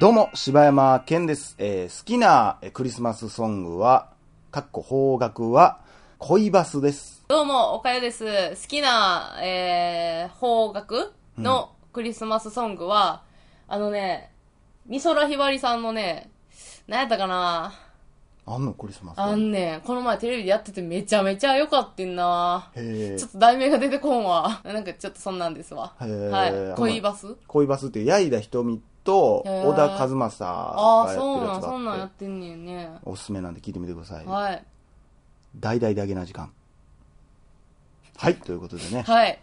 どうも、柴山健です。えー好きなえークリスマスソングは、かっこ方角は、恋バスです。どうも、おかよです。好きな、えー、邦楽のクリスマスソングは、あのね、美空ひばりさんのね、何やったかなあんのクリスマスあんねん、この前テレビでやっててめちゃめちゃ良かってんなへちょっと題名が出てこんわ。なんかちょっとそんなんですわ。はい。恋バス？恋バスっていう矢井田瞳と小田和正ああ、がやそうなん、ってるやつそんなんやってんねんね。おすすめなんで聞いてみてください。はい。大々だけな時間。はい、ということでね。はい。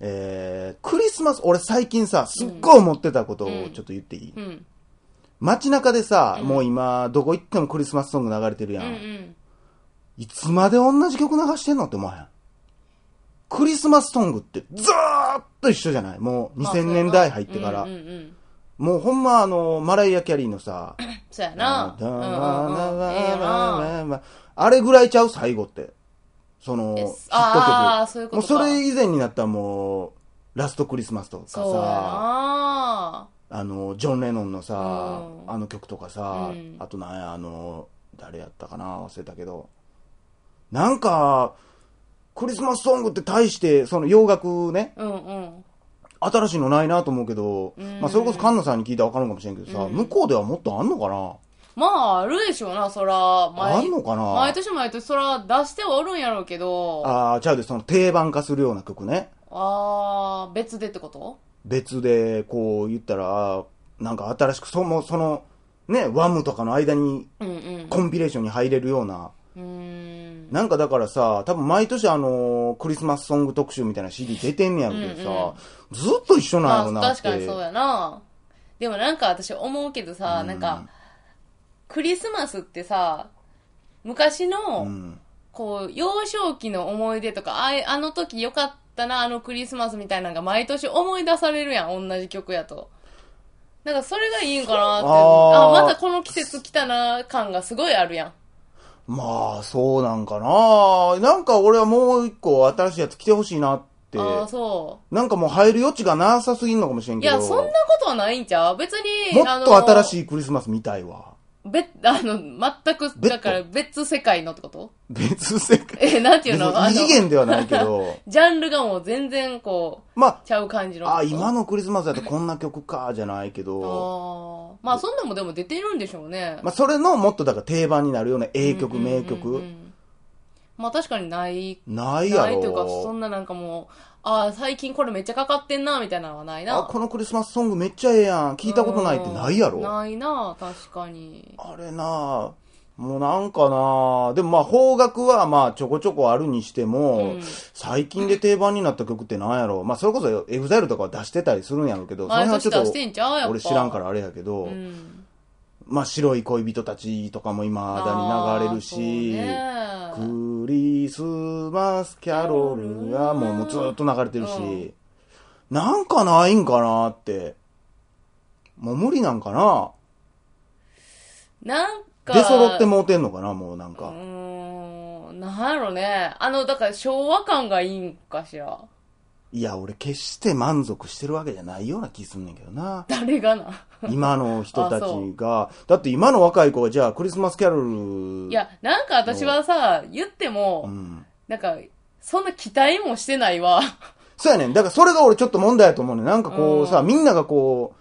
えー、クリスマス、俺最近さ、すっごい思ってたことをうんちょっと言っていい、うん。街中でさ、うんもう今、どこ行ってもクリスマスソング流れてるや。うんんうん。いつまで同じ曲流してんのって思わへん？クリスマスソングってずーっと一緒じゃない？もうまあ2000年代入ってから。うんうんうん。もうほんまあの、マライア・キャリーのさ、そうやな。うんうんうん。ええよな。あれぐらいちゃう最後って。その、ヒット曲。ああ、そういうこもうとか。それ以前になったらもう、ラストクリスマスとかそうやさ、な。あの、ジョン・レノンのさ、うんあの曲とかさ、うんあとなんや、あの、誰やったかな忘れたけど。なんか、クリスマスソングって大して、その洋楽ね、うんうん。新しいのないなと思うけど、うんまあそれこそ菅野さんに聞いたら分かるかもしれんけどさ、うん向こうではもっとあんのかな？まあ、あるでしょうな、そら。毎あんのかな？毎年毎年、そら出してはおるんやろうけど。あああ、ちゃうで、その定番化するような曲ね。あー、別でってこと？別で、こう言ったら、なんか新しく、その、その、ね、ワムとかの間に。コンピレーションに入れるような、うーん。なんかだからさ、多分毎年あのクリスマスソング特集みたいな CD 出てんねやけどさ、うんうんずっと一緒なんやろまあ、なって。確かにそうやな。でもなんか私思うけどさ、うんなんか、クリスマスってさ、昔の、うん。こう、幼少期の思い出とか、あいあの時よかったな、あのクリスマスみたいなのが毎年思い出されるやん、同じ曲やと。なんかそれがいいんかなって。あーあまたこの季節来たな、感がすごいあるやん。まあ、そうなんかななんか俺はもう一個新しいやつ来てほしいなって。ああ、そなんかもう入る余地がなさすぎんのかもしれんう。いけど。や、そんなことはないんちゃう別に、もっと新しい。いクリスマス見たいわ。別、あの、全く、だから別世界のってこと？別世界？え、なんていうの？異次元ではないけど。ジャンルがもう全然こう、まちゃう感じの。あ、あ、今のクリスマスだとこんな曲か、じゃないけど。ああ。まあそんなもでも出てるんでしょうね。まあ、それのもっとだから定番になるような英曲、名曲。まあ確かにない、ないやないというか、そろ。んななんかもう、ああ、最近これめっちゃかかってんな、みたいなのはないな。あ、このクリスマスソングめっちゃええやん。聞いたことないってないやろ？うんないな、確かに。あれなもうなんかなでもまあ邦楽はまあちょこちょこあるにしても、うん最近で定番になった曲ってなんやろ？まあそれこそ EXILE とかは出してたりするんやろうけど、その辺はちょっと。俺知らんからあれやけど、うん。まあ白い恋人たちとかも今だに流れるし、ねクリスマスキャロルがもうもうずっと流れてるし、うんなんかないんかなって。もう無理なんかななんか、出揃ってもうてんのかなもうなんうか。ーん、なんやろね。あの、だから昭和感がいいんかしら。いや、俺決して満足してるわけじゃないような気すんねんけどな。誰がな？今の人たちが。だって今の若い子がじゃあクリスマスキャロル。いや、なんか私はさ、言っても、うん。なんか、そんな期待もしてないわ。そうやねん。だからそれが俺ちょっと問題やと思うねん。なんかこうさ、うんみんながこ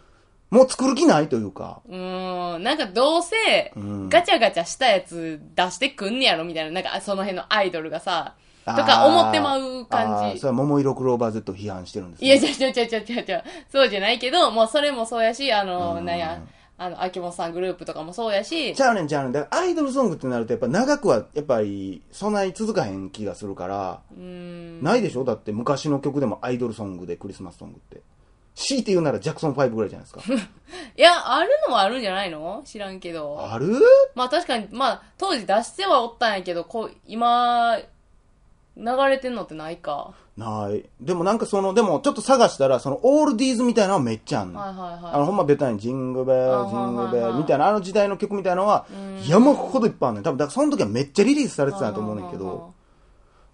う、もう作る気ないというか。うーん、なんかどうせうん、ガチャガチャしたやつ出してくんねやろみたいな、なんかその辺のアイドルがさ、とか思ってまうあ感ーじ。それは桃色クローバー Z を批判してるんですいや、ちゃうちゃうちゃうちゃうちゃ。そうじゃないけど、もうそれもそうやし、あの、うんなんや、あの、秋元さんグループとかもそうやし、ちゃうねんちゃうねん。だからアイドルソングってなるとやっぱ長くはやっぱり備え続かへん気がするから、うーん。ないでしょ？だって昔の曲でもアイドルソングでクリスマスソングって。強いて言うならジャクソン5ぐらいじゃないですか。いや、あるのはあるんじゃないの？知らんけど。ある？まあ確かに、まあ当時出してはおったんやけど、こう、今、流れてんのってないか。ない。でもなんかその、でもちょっと探したら、そのオールディーズみたいなのはめっちゃあんの。はいはいはい。あの、ほんまベタにジングベあル、ジングベルはいはいはいみたいな、あの時代の曲みたいなのはうん、山ほどいっぱいあんねん。多分、だからその時はめっちゃリリースされてたと思うねんけど、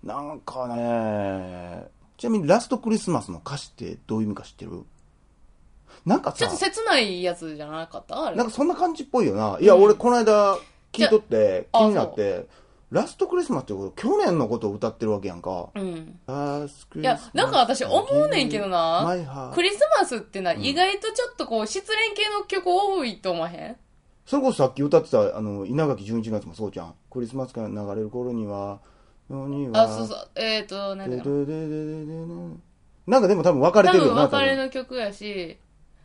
なんかね、ちなみにラストクリスマスの歌詞ってどういう意味か知ってる？なんかさちょっと、切ないやつじゃなかった？あれなんかそんな感じっぽいよな。いや、うん俺この間聞いとって気になって、ラストクリスマスってこと去年のことを歌ってるわけやんか。うん。あいや、なんか私思うねんけどな、クリスマスってな、意外とちょっとこう、失恋系の曲多いと思わへん？それこそさっき歌ってた、あの、稲垣潤一のやつもそうじゃん。クリスマスが流れる頃には、のには、あ、そうそう。えっ、ー、と、なんだろう。なんかでも多分分かれてるよな。別れ多分の曲やし、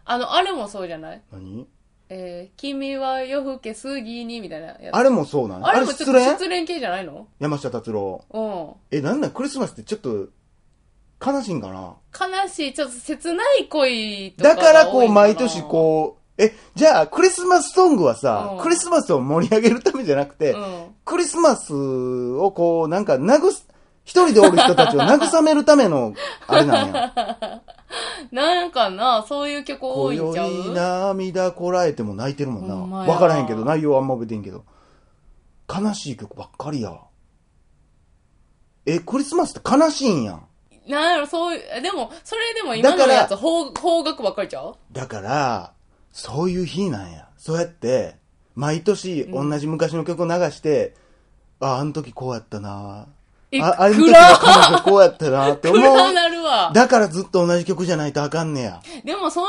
あの、あれもそうじゃない？何？えー、君は夜更けすぎに、みたいなやつ。あれもそうなんあれもちょっと失恋？失恋系じゃないの？山下達郎。うん。え、なんだクリスマスってちょっと、悲しいんかな？悲しい、ちょっと切ない恋とかだからこう、毎年う。こう、え、じゃあ、クリスマスソングはさ、うんクリスマスを盛り上げるためじゃなくて、うん。クリスマスをこう、なんか、慰す、一人でおる人たちを慰めるための、あれなんや。なんかな、そういう曲多今いんちゃう？宵涙こらえても泣いてるもんな。わからへんけど、内容はあんま覚えてんけど。悲しい曲ばっかりや。え、クリスマスって悲しいんやん。なんやろ、そういう、でも、それでも今だからのやつ、方方角ばっかりちゃう？だから、そういう日なんや。そうやって、毎年同じ昔の曲を流して、あ、あの時こうやったなえあ、あの時暗の彼女こうやったなって思暗う。なるわ。だからずっと同じ曲じゃないとあかんねや。でもそれを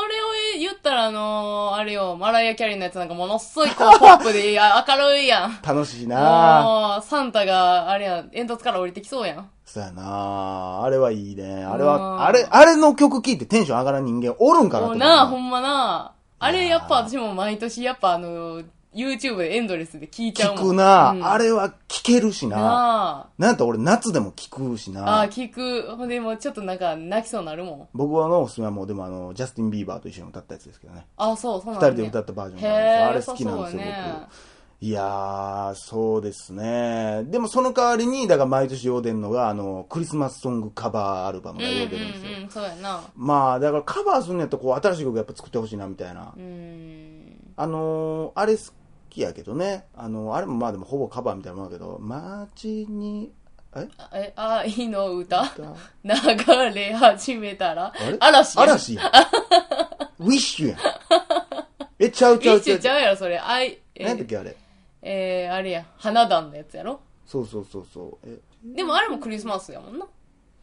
言ったら、あのー、あれよ、マライア・キャリーのやつなんかものすごいこう、ポップでいや明るいやん。楽しいなもう、サンタが、あれやん、煙突から降りてきそうやん。そうやなあれはいいね。あれうんは、あれ、あれの曲聴いてテンション上がらん人間おるんかなと思うな、ほんまな。あれやっぱ私も毎年やっぱあの、YouTube でエンドレスで聞いちゃうもん。聞くな、うんあれは聴けるしな。ななんと俺夏でも聴くしなあ、。聞く。ほんでもうちょっとなんか泣きそうになるもん。僕はのおすすめはもうでもあの、ジャスティン・ビーバーと一緒に歌ったやつですけどね。あそう、そう二なん人で歌ったバージョンがあるんですよ。あれ好きなんですよ、ね僕。いやー、そうですね。でもその代わりに、だから毎年用でんのが、あの、クリスマスソングカバーアルバムうんうでるんですよ。うん、そうやな。まあ、だからカバーするんやったら、こう、新しい曲やっぱ作ってほしいな、みたいなう。ん。あのー、あれ好きやけどね。あのあれもまあでもほぼカバーみたいなもんだけど、街に、え？あえ、愛の歌？歌？流れ始めたら？嵐や。嵐やん。ウィッシュやん。え、ちゃうちゃうちゃう一緒ち。ゃうやろ、それ。愛、え何やっけあれ？えー、あれや、花壇のやつやろ？そうそうそうそう。え、でもあれもクリスマスやもんな。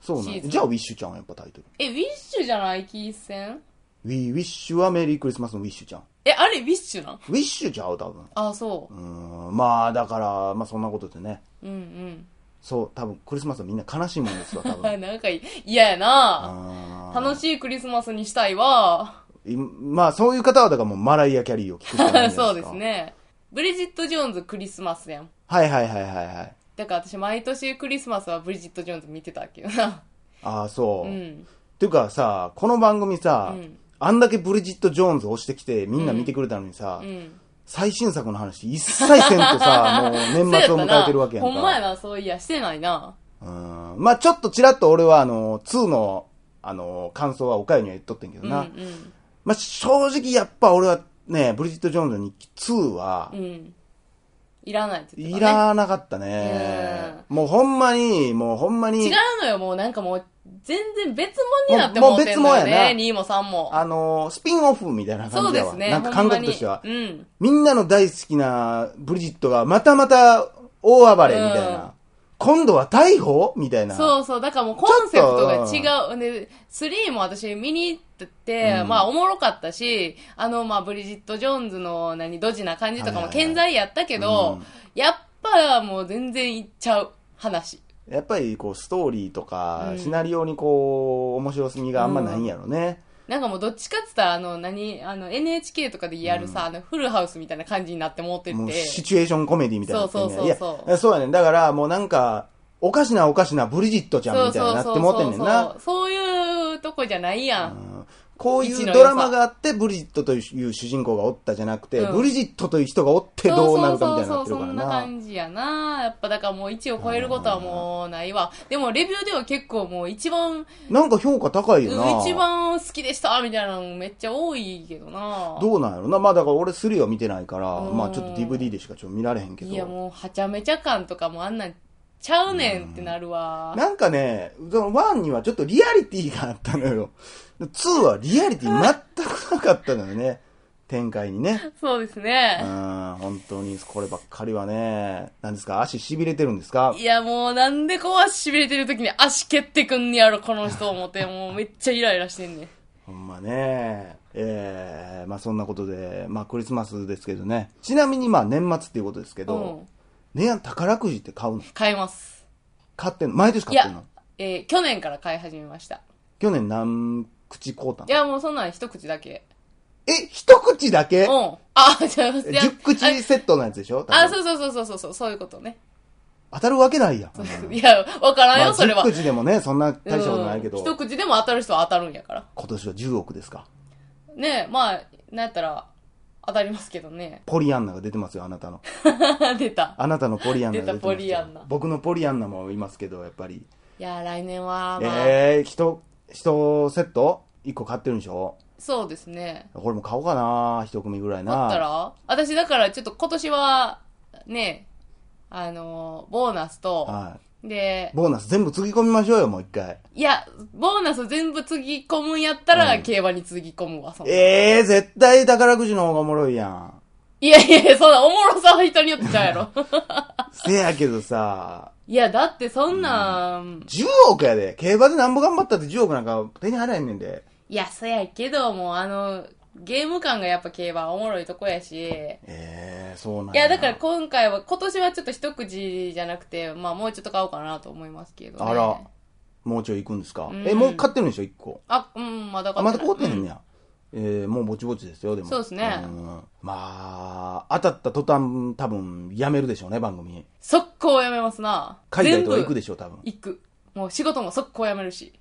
そうなんじゃあウィッシュちゃんやっぱタイトル。え、ウィッシュじゃない？キーセン We wish you a Merry Christmas のウィッシュちゃん。え、あれウィッシュなんウィッシュちゃう多分。あ、そうーん。まあだから、まあそんなことでね。う。うんそう、多分クリスマスはみんな悲しいもんですわ、多うん。分。なんか嫌やな楽しいクリスマスにしたいわ。いまあそういう方はだからもうマライア・キャリーを聞くしかないんじゃないですか。そうです。ね。ブリジット・ジョーンズクリスマスやん。はいはいはいはいはい。だから私毎年クリスマスはブリジット・ジョーンズ見てたけどな。ああ、そう。っうん。ていうかさ、この番組さ、うんあんだけブリジット・ジョーンズ押してきてみんな見てくれたのにさ、うん。最新作の話一切せんとさ、もう年末を迎えてるわけやんか。ほんまやな、そういや、してないな。うん。まあちょっとちらっと俺はあの、2の、あの、感想はおかゆには言っとってんけどうんな。まあ正直やっぱ俺はね、ブリジット・ジョーンズの日記2はうん。う、ん。いらないって言っていた、ね。らなかったね。もうほんまに、もうほんまに違う、のよ、もうなんかもう、全然別物になってもうもう別物やね。な2も3も。あの、スピンオフみたいな感じだわ。そうですね。なんか感覚としてはうん。みんなの大好きなブリジットがまたまた大暴れみたいな。うん今度は逮捕みたいな。そうそう。だからもうコンセプトが違う。で、3も私見に行ってて、うんまあおもろかったし、あの、まあブリジット・ジョーンズの何、ドジな感じとかも健在やったけど、うんやっぱもう全然いっちゃう話。やっぱりこうストーリーとか、うんシナリオにこう、面白すぎがあんまないんやろね。なんかもうどっちかって言ったら、あの、何、あの、NHK とかでやるさ、あの、フルハウスみたいな感じになって思ってて。もうシチュエーションコメディみたいになねそうそうそうそういや、そうやねん。だからもうなんか、おかしなおかしなブリジットちゃんみたいになってもってんねんな。そういうとこじゃないやん。うんこういうドラマがあって、ブリジットという主人公がおったじゃなくて、うんブリジットという人がおってどうなるかみたいになってるそうそうそうそんなからな。感じやな。やっぱだからもう1を超えることはもうないわ。でもレビューでは結構もう一番、なんか評価高いよな。一番好きでしたみたいなのめっちゃ多いけどな。どうなんやろな。まあだから俺3は見てないから、うんまあちょっと DVD でしかちょっと見られへんけど。いやもうはちゃめちゃ感とかもあんなんちちゃうねんってなるわ。なんかね、その1にはちょっとリアリティがあったのよ。2はリアリティ全くなかったのよね。展開にね。そうですうね。ん、本当にこればっかりはね、何ですか？足痺れてるんですか？いや、もうなんでこう足痺れてる時に足蹴ってくんねやろ、この人思って、もうめっちゃイライラしてんねん。ほんまね。えー、まあそんなことで、まあクリスマスですけどね。ちなみにまあ年末っていうことですけど、うん。ねやん宝くじって買うの買います。買ってんの？毎年買ってんの、えー去年から買い始めました。去年何口買うたの？いや、もうそんなん一口だけ。え、一口だけ？うん。あ、じゃあ、じゃあ10口セットのやつでしょ？多分あ、そうそうそうそうそうそう、そういうことね。当たるわけないやん。いや、わからんよ、まあ、それは。10口でもね、そんな大したことないけど、うん一口でも当たる人は当たるんやから。今年は10億ですか？ねえ、まあ、なんやったら、当たりますけどね。ポリアンナが出てますよ、あなたの。出た。あなたのポリアンナが出てますよ出たポリアンナ僕のポリアンナもいますけど、やっぱり。いや、来年は、まあ、えー、一、一セット ?1 個買ってるんでしょ？そうですね。これも買おうかな一組ぐらいな。だったら？私だからちょっと今年は、ね、あの、ボーナスと、はでい。、ボーナス全部つぎ込みましょうよ、もう一回。いや、ボーナス全部つぎ込むんやったら、うん競馬につぎ込むわ、そんなええー、絶対宝くじの方がおもろいやん。いやいやいや、そんなおもろさは人によってちゃうやろ。せやけどさ、いや、だってそんなん、10億やで。競馬でなんぼ頑張ったって10億なんか手に入らへんねんで。いや、そやけど、もうあの、ゲーム感がやっぱ競馬おもろいとこやし、ええー、そうなんいや、だから今回は、今年はちょっと一口じゃなくて、まあもうちょっと買おうかなと思いますけど、ね。あら、もうちょい行くんですか、うんえ、もう買ってるんでしょ、1個。あ、うん、まだ買あ、まだってない買ってへんねや。えー、もうぼちぼちですよ、でも。そうですねんまあ、当たった途端、多分、やめるでしょうね、番組。速攻やめますな。海外とか行くでしょう、多分。行く。もう仕事も速攻やめるし。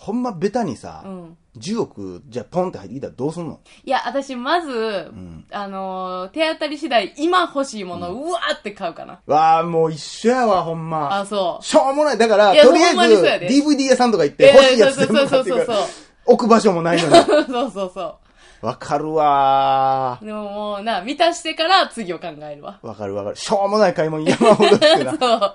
ほんま、ベタにさ、うん。10億、じゃあポンって入ってきたらどうすんの？いや、私、まず、んあのー手当たり次第、今欲しいもの、うわーって買うかな。わあ、もう一緒やわ、ほんま。あ、そう。しょうもない。だから、いやとりあほんまにそうやでえず、DVD 屋さんとか行って、欲しいやつ全部買ってくるそうそうそうそう。置く場所もないのに。そうそうそわかるわう。でももうな、満たしてから次を考えるわ。ー。わかるわかる。しょうもない買い物山ほどしてな。そう。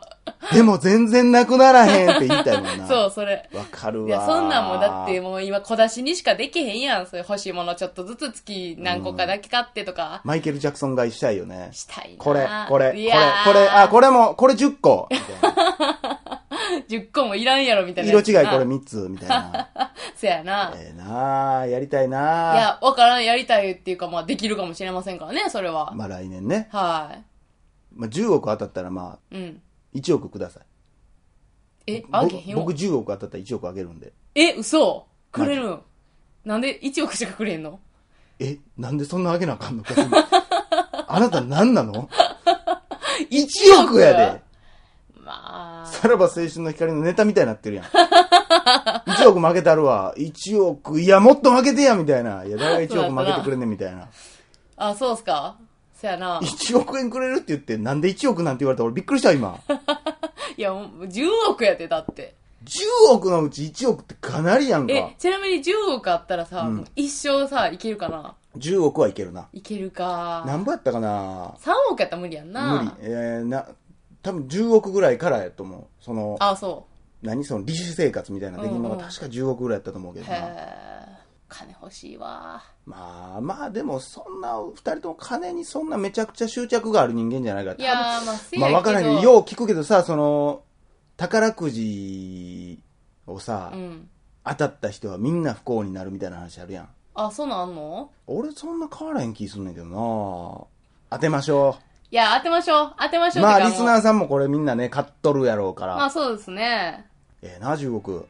でも全然なくならへんって言いたいもんな。そう、それ。わかるわー。いや、そんなんもだってもう今小出しにしかできへんやん。そういう欲しいものちょっとずつ月何個かだけ買ってとか。マイケル・ジャクソン買いしたいよね。したいな。これ、これ、これ、これ、あ、これも、これ10個みたいな。10個もいらんやろみたいな色。違いこれ3つみたいな。そやな。ええなあやりたいなあいや、わからん、やりたいっていうか、まあ、できるかもしれませんからね、それは。まあ来年ね。はまあ10億当たったらまあ、い。うん。1億ください。え、あげへんよ僕。僕10億当たったら1億あげるんで。え、嘘くれるん？なんで1億しかくれんの？え、なんでそんなあげなあかんの？か あなた何なの ?1 億やで。まあ、さらば青春の光のネタみたいになってるやん。1億負けたるわ。1億、いや、もっと負けてや、みたいな。いや、誰が1億負けてくれんねん、みたいな。あ、そうっすか？そやな。1億円くれるって言って、なんで1億なんて言われたら俺びっくりした、今。いや、もう10億やで、だって。10億のうち1億ってかなりやんかえ。、ちなみに10億あったらさ、うん一生さ、いけるかな？10億はいけるな。いけるか。なんぼやったかな？3億やったら無理やんな。無理。えー、な、多分10億ぐらいからやと思う。その、あ、そ何？その、利子生活みたいなできるのがうんうん確か10億ぐらいやったと思うけう。どな。へえ。金欲しいわ。まあまあ、でもそんな、二人とも金にそんなめちゃくちゃ執着がある人間じゃないから。いやー、まあ、せまあやけど。分からんけど、よう聞くけどさ、その、宝くじをさ、うん。当たった人はみんな不幸になるみたいな話あるやん。あ、そんなんの？俺そんな変わらへん気すんねんけどな当てましょいや、当てましょう。当てましう。ょう。まあ、リスナーさんもこれみんなね、買っとるやろうから。まあ、そうですね。ええな、10億。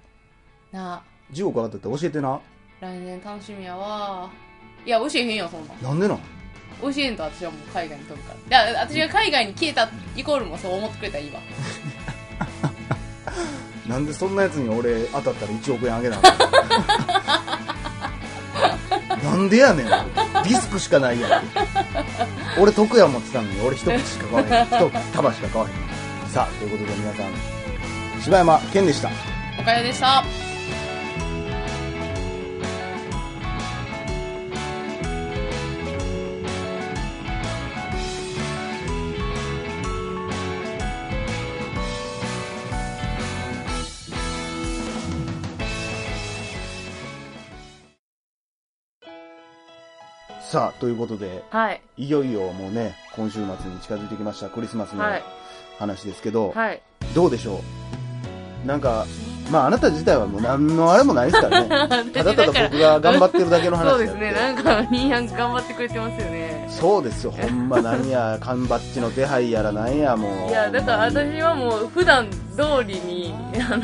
なあ、10億当たって教えてな。来年楽しみやわ。いや、教えへんよ、そんなん。なんでなん？教えんと私はもう海外に飛ぶから。で、私が海外に消えたイコールもそう思ってくれたらいいわ。なんでそんなやつに俺当たったら1億円あげなあかんの？なんでやねん。リスクしかないやん。俺得や思ってたのに。俺一口しか買わへん。一束しか買わへん。さあということで皆さん。柴山健でした。おかよでした。さあ、ということで、はい。いよいよもうね、今週末に近づいてきましたクリスマスのはい。話ですけど、はい。どうでしょう？なんか、まああなた自体はもう何のあれもないですからね。ただただ僕が頑張ってるだけの話そうですね。なんか、ニーヤン頑張ってくれてますよね。そうですよ、ほんま何や、缶バッジの手配やらなんや、もう。いや、だから私はもう普段通りに、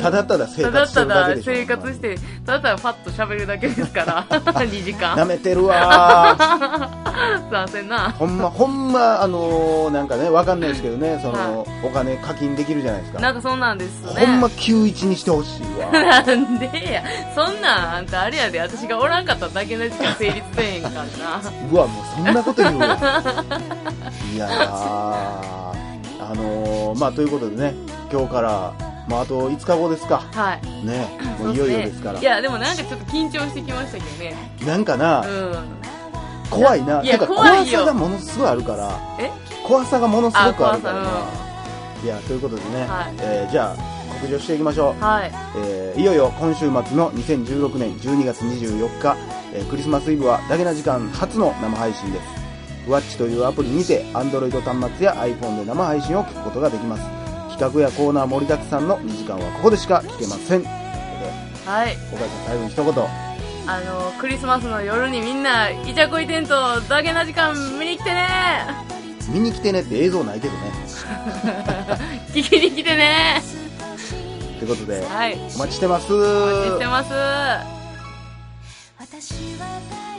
ただただ生活してただ。生活して、ただただパッと喋るだけですから、2時間。舐めてるわー。さあせんな。ほんま、ほんま、あのー、なんかね、わかんないですけどね、その、はお金課金できるじゃないですか。なんかそんなんですね。ほんま91にしてほしいわ。なんでや。そんなん、あんたあれやで、私がおらんかっただけの時間成立せえへんからな。うわ、もうそんなこと言うわ。いやー、あのー、まあ、ということでね、今日から、まあ、あと5日後ですか。はい。ね、もういよいよですから。いや、でもなんかちょっと緊張してきましたけどね。なんかな、うん。怖いな。いやてか怖いよさがものすごいあるから、え？怖さがものすごくあるからな。あ怖さいや、ということでね、はいえーじゃあ、告示をしていきましょう。はい。えーいよいよ今週末の2016年12月24日、えークリスマスイブはだけな時間初の生配信です。ふわっちというアプリにて Android 端末や iPhone で生配信を聞くことができます。企画やコーナー盛りだくさんの2時間はここでしか聞けません。ということで、はい。岡井さん最後に一言。あの、クリスマスの夜にみんな、イチャコイテントだけな時間見に来てね見に来てねって映像ないけどね。聞きに来てねということで、はい。お待ちしてます。お待ちしてます。私は